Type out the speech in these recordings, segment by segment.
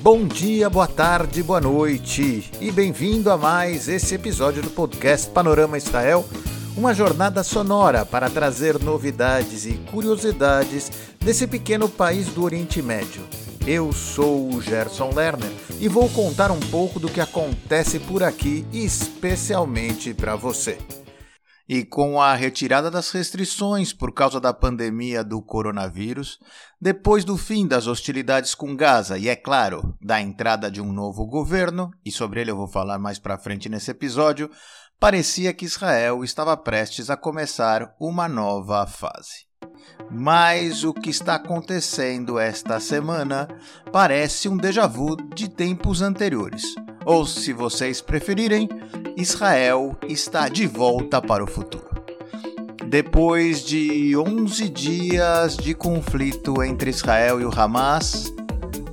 Bom dia, boa tarde, boa noite e bem-vindo a mais esse episódio do podcast Panorama Israel, uma jornada sonora para trazer novidades e curiosidades desse pequeno país do Oriente Médio. Eu sou o Gerson Lerner e vou contar um pouco do que acontece por aqui, especialmente para você. E com a retirada das restrições por causa da pandemia do coronavírus, depois do fim das hostilidades com Gaza e, é claro, da entrada de um novo governo, e sobre ele eu vou falar mais para frente nesse episódio, parecia que Israel estava prestes a começar uma nova fase. Mas o que está acontecendo esta semana parece um déjà vu de tempos anteriores ou, se vocês preferirem, Israel está de volta para o futuro. Depois de 11 dias de conflito entre Israel e o Hamas,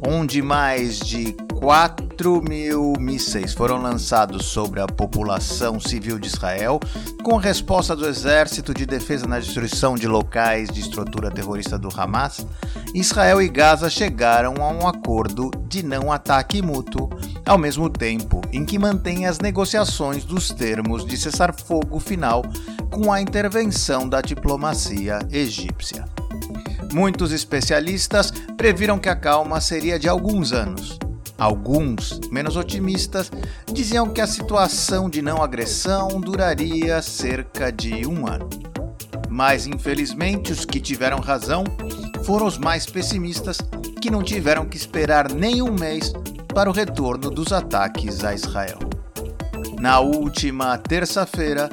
onde mais de 4 mil mísseis foram lançados sobre a população civil de Israel, com resposta do Exército de Defesa na destruição de locais de estrutura terrorista do Hamas, Israel e Gaza chegaram a um acordo de não ataque mútuo, ao mesmo tempo em que mantém as negociações dos termos de cessar-fogo final com a intervenção da diplomacia egípcia. Muitos especialistas previram que a calma seria de alguns anos. Alguns, menos otimistas, diziam que a situação de não agressão duraria cerca de um ano. Mas, infelizmente, os que tiveram razão foram os mais pessimistas, que não tiveram que esperar nem um mês para o retorno dos ataques a Israel. Na última terça-feira,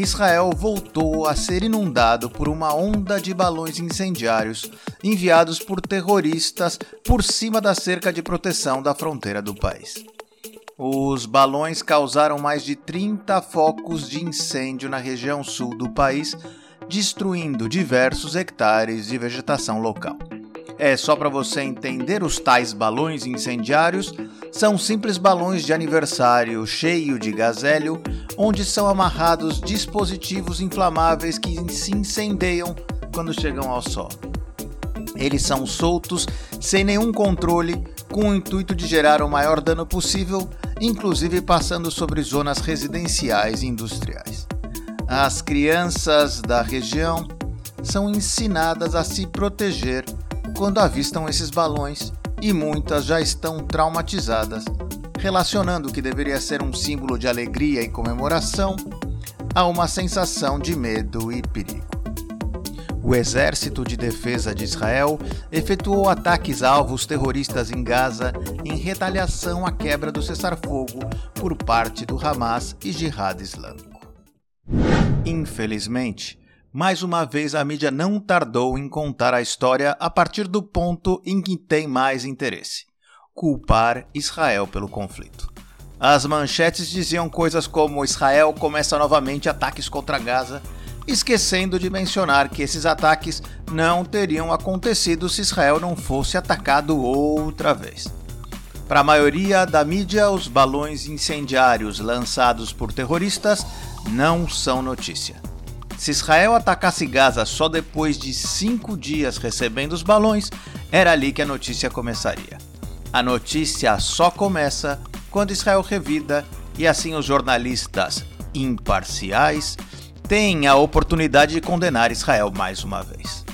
Israel voltou a ser inundado por uma onda de balões incendiários enviados por terroristas por cima da cerca de proteção da fronteira do país. Os balões causaram mais de 30 focos de incêndio na região sul do país, destruindo diversos hectares de vegetação local. É só para você entender os tais balões incendiários, são simples balões de aniversário cheio de gás hélio, onde são amarrados dispositivos inflamáveis que se incendeiam quando chegam ao solo. Eles são soltos sem nenhum controle, com o intuito de gerar o maior dano possível, inclusive passando sobre zonas residenciais e industriais. As crianças da região são ensinadas a se proteger quando avistam esses balões e muitas já estão traumatizadas, relacionando o que deveria ser um símbolo de alegria e comemoração a uma sensação de medo e perigo. O Exército de Defesa de Israel efetuou ataques a alvos terroristas em Gaza em retaliação à quebra do cessar-fogo por parte do Hamas e Jihad Islâmico. Infelizmente, mais uma vez a mídia não tardou em contar a história a partir do ponto em que tem mais interesse: culpar Israel pelo conflito. As manchetes diziam coisas como Israel começa novamente ataques contra Gaza, esquecendo de mencionar que esses ataques não teriam acontecido se Israel não fosse atacado outra vez. Para a maioria da mídia, os balões incendiários lançados por terroristas não são notícia. Se Israel atacasse Gaza só depois de cinco dias recebendo os balões, era ali que a notícia começaria. A notícia só começa quando Israel revida e assim os jornalistas imparciais têm a oportunidade de condenar Israel mais uma vez.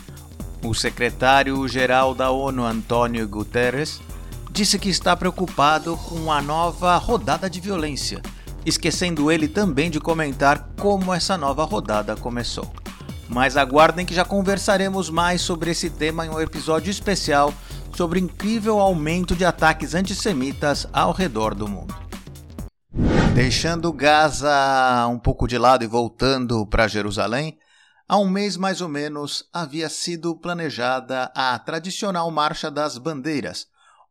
O secretário-geral da ONU, Antônio Guterres, disse que está preocupado com a nova rodada de violência esquecendo ele também de comentar como essa nova rodada começou. Mas aguardem que já conversaremos mais sobre esse tema em um episódio especial sobre o incrível aumento de ataques antissemitas ao redor do mundo. Deixando Gaza um pouco de lado e voltando para Jerusalém, há um mês mais ou menos havia sido planejada a tradicional Marcha das Bandeiras,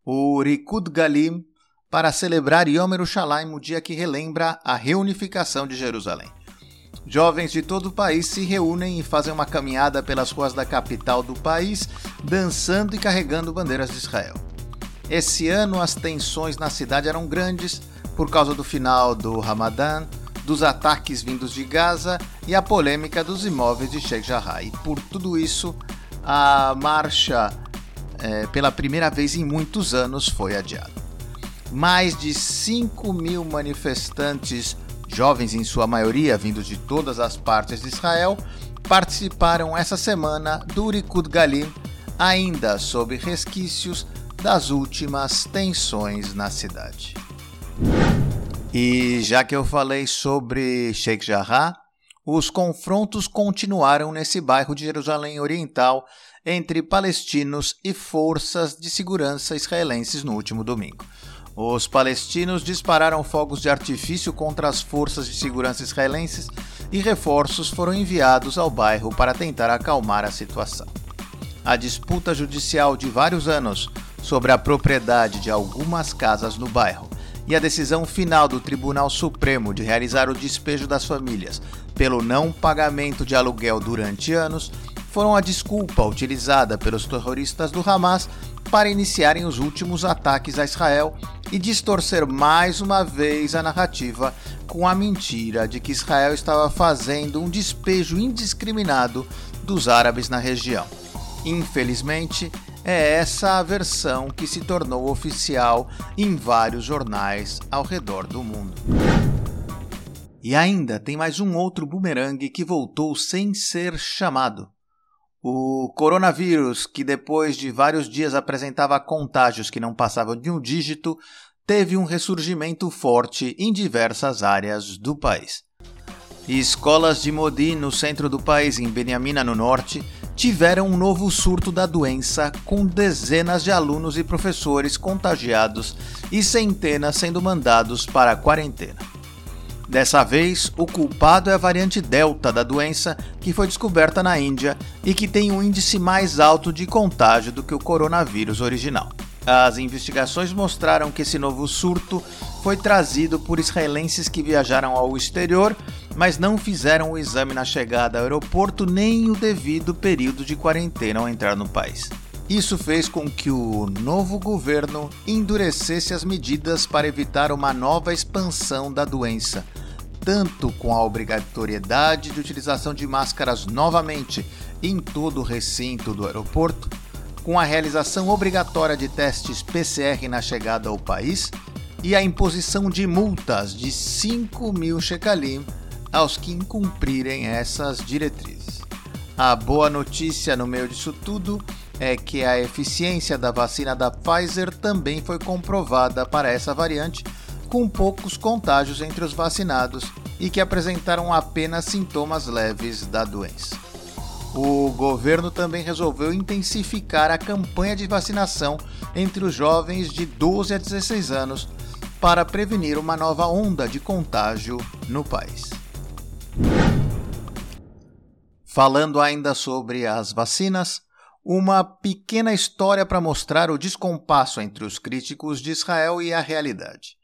o Rikud Galim, para celebrar Yom Yerushalayim, o dia que relembra a reunificação de Jerusalém. Jovens de todo o país se reúnem e fazem uma caminhada pelas ruas da capital do país, dançando e carregando bandeiras de Israel. Esse ano as tensões na cidade eram grandes por causa do final do Ramadã, dos ataques vindos de Gaza e a polêmica dos imóveis de Sheikh Jarrah. E por tudo isso, a marcha, é, pela primeira vez em muitos anos, foi adiada. Mais de 5 mil manifestantes, jovens em sua maioria, vindos de todas as partes de Israel, participaram essa semana do Likud Galim, ainda sob resquícios das últimas tensões na cidade. E já que eu falei sobre Sheikh Jarrah, os confrontos continuaram nesse bairro de Jerusalém Oriental entre palestinos e forças de segurança israelenses no último domingo. Os palestinos dispararam fogos de artifício contra as forças de segurança israelenses e reforços foram enviados ao bairro para tentar acalmar a situação. A disputa judicial de vários anos sobre a propriedade de algumas casas no bairro e a decisão final do Tribunal Supremo de realizar o despejo das famílias pelo não pagamento de aluguel durante anos foram a desculpa utilizada pelos terroristas do Hamas para iniciarem os últimos ataques a Israel e distorcer mais uma vez a narrativa com a mentira de que Israel estava fazendo um despejo indiscriminado dos árabes na região. Infelizmente, é essa a versão que se tornou oficial em vários jornais ao redor do mundo. E ainda tem mais um outro bumerangue que voltou sem ser chamado. O coronavírus, que depois de vários dias apresentava contágios que não passavam de um dígito, teve um ressurgimento forte em diversas áreas do país. Escolas de Modi, no centro do país, em Beniamina, no norte, tiveram um novo surto da doença, com dezenas de alunos e professores contagiados e centenas sendo mandados para a quarentena. Dessa vez, o culpado é a variante Delta da doença, que foi descoberta na Índia e que tem um índice mais alto de contágio do que o coronavírus original. As investigações mostraram que esse novo surto foi trazido por israelenses que viajaram ao exterior, mas não fizeram o exame na chegada ao aeroporto nem o devido período de quarentena ao entrar no país. Isso fez com que o novo governo endurecesse as medidas para evitar uma nova expansão da doença, tanto com a obrigatoriedade de utilização de máscaras novamente em todo o recinto do aeroporto, com a realização obrigatória de testes PCR na chegada ao país e a imposição de multas de 5 mil shekalim aos que incumprirem essas diretrizes. A boa notícia no meio disso tudo é que a eficiência da vacina da Pfizer também foi comprovada para essa variante, com poucos contágios entre os vacinados e que apresentaram apenas sintomas leves da doença. O governo também resolveu intensificar a campanha de vacinação entre os jovens de 12 a 16 anos para prevenir uma nova onda de contágio no país. Falando ainda sobre as vacinas, uma pequena história para mostrar o descompasso entre os críticos de Israel e a realidade.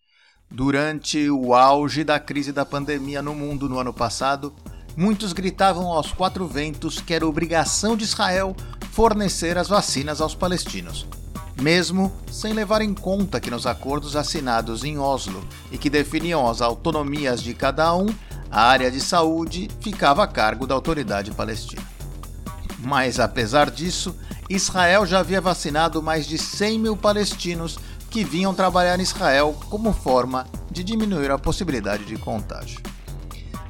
Durante o auge da crise da pandemia no mundo no ano passado, muitos gritavam aos quatro ventos que era obrigação de Israel fornecer as vacinas aos palestinos, mesmo sem levar em conta que nos acordos assinados em Oslo e que definiam as autonomias de cada um, a área de saúde ficava a cargo da autoridade palestina. Mas apesar disso, Israel já havia vacinado mais de 100 mil palestinos que vinham trabalhar em Israel como forma de diminuir a possibilidade de contágio.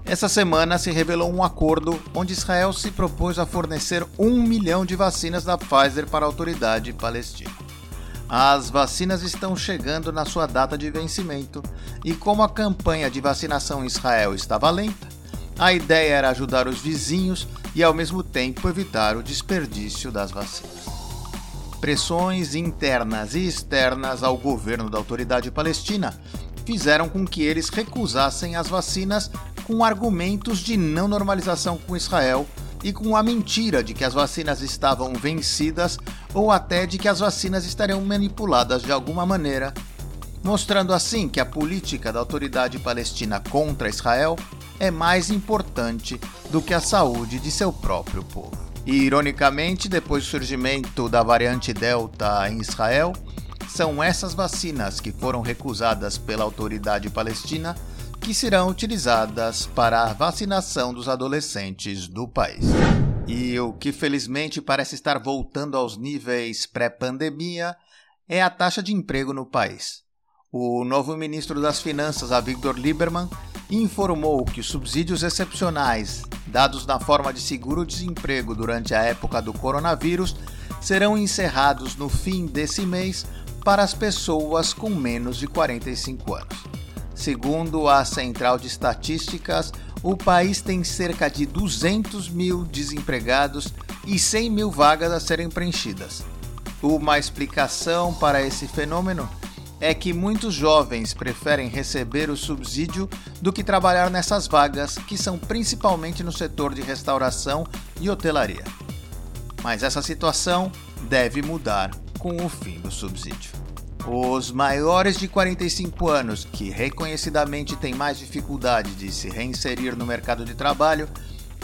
Essa semana se revelou um acordo onde Israel se propôs a fornecer um milhão de vacinas da Pfizer para a autoridade palestina. As vacinas estão chegando na sua data de vencimento e, como a campanha de vacinação em Israel estava lenta, a ideia era ajudar os vizinhos e, ao mesmo tempo, evitar o desperdício das vacinas. Pressões internas e externas ao governo da autoridade palestina fizeram com que eles recusassem as vacinas com argumentos de não normalização com Israel e com a mentira de que as vacinas estavam vencidas ou até de que as vacinas estariam manipuladas de alguma maneira, mostrando assim que a política da autoridade palestina contra Israel é mais importante do que a saúde de seu próprio povo. E, ironicamente, depois do surgimento da variante Delta em Israel, são essas vacinas que foram recusadas pela autoridade palestina que serão utilizadas para a vacinação dos adolescentes do país. E o que felizmente parece estar voltando aos níveis pré-pandemia é a taxa de emprego no país. O novo ministro das Finanças, Avigdor Lieberman, informou que os subsídios excepcionais dados na forma de seguro-desemprego durante a época do coronavírus serão encerrados no fim desse mês para as pessoas com menos de 45 anos. Segundo a Central de Estatísticas, o país tem cerca de 200 mil desempregados e 100 mil vagas a serem preenchidas. Uma explicação para esse fenômeno é que muitos jovens preferem receber o subsídio do que trabalhar nessas vagas, que são principalmente no setor de restauração e hotelaria. Mas essa situação deve mudar com o fim do subsídio. Os maiores de 45 anos, que reconhecidamente têm mais dificuldade de se reinserir no mercado de trabalho,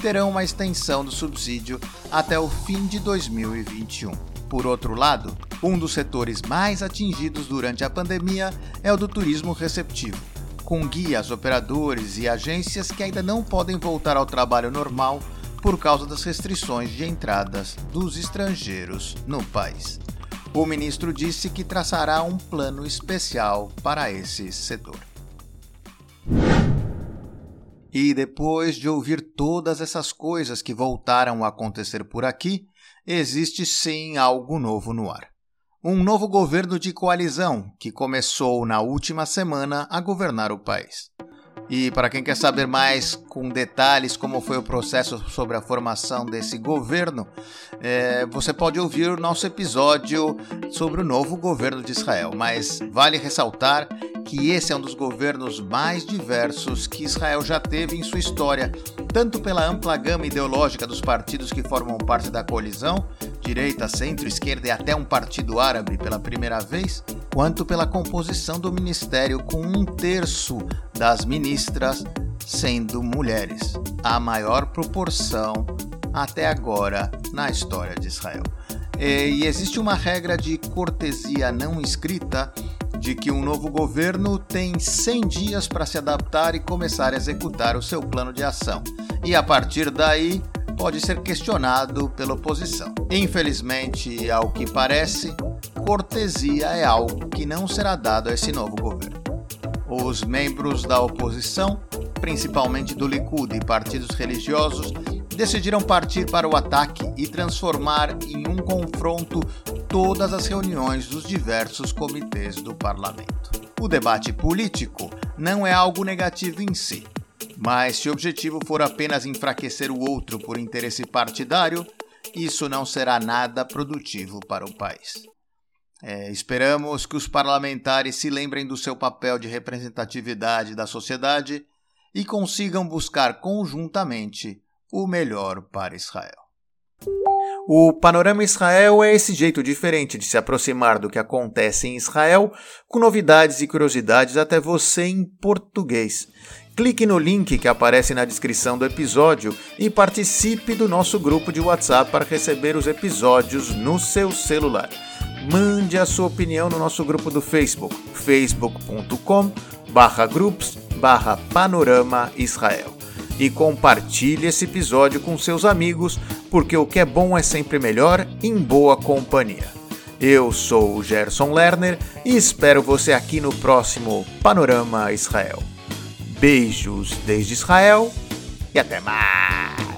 terão uma extensão do subsídio até o fim de 2021. Por outro lado, um dos setores mais atingidos durante a pandemia é o do turismo receptivo, com guias, operadores e agências que ainda não podem voltar ao trabalho normal por causa das restrições de entradas dos estrangeiros no país. O ministro disse que traçará um plano especial para esse setor. E depois de ouvir todas essas coisas que voltaram a acontecer por aqui, existe sim algo novo no ar. Um novo governo de coalizão que começou na última semana a governar o país. E para quem quer saber mais com detalhes como foi o processo sobre a formação desse governo, é, você pode ouvir o nosso episódio sobre o novo governo de Israel. Mas vale ressaltar que esse é um dos governos mais diversos que Israel já teve em sua história, tanto pela ampla gama ideológica dos partidos que formam parte da coalizão, direita, centro, esquerda e até um partido árabe pela primeira vez, quanto pela composição do ministério com um terço das ministras sendo mulheres, a maior proporção até agora na história de Israel. E existe uma regra de cortesia não escrita de que um novo governo tem 100 dias para se adaptar e começar a executar o seu plano de ação. E a partir daí, pode ser questionado pela oposição. Infelizmente, ao que parece, cortesia é algo que não será dado a esse novo governo. Os membros da oposição, principalmente do Likud e partidos religiosos, decidiram partir para o ataque e transformar em um confronto todas as reuniões dos diversos comitês do parlamento. O debate político não é algo negativo em si, mas se o objetivo for apenas enfraquecer o outro por interesse partidário, isso não será nada produtivo para o país. É, esperamos que os parlamentares se lembrem do seu papel de representatividade da sociedade e consigam buscar conjuntamente o melhor para Israel. O Panorama Israel é esse jeito diferente de se aproximar do que acontece em Israel, com novidades e curiosidades até você em português. Clique no link que aparece na descrição do episódio e participe do nosso grupo de WhatsApp para receber os episódios no seu celular. Mande a sua opinião no nosso grupo do Facebook, facebook.com groups panorama Israel. E compartilhe esse episódio com seus amigos, porque o que é bom é sempre melhor em boa companhia. Eu sou o Gerson Lerner e espero você aqui no próximo Panorama Israel. Beijos desde Israel e até mais!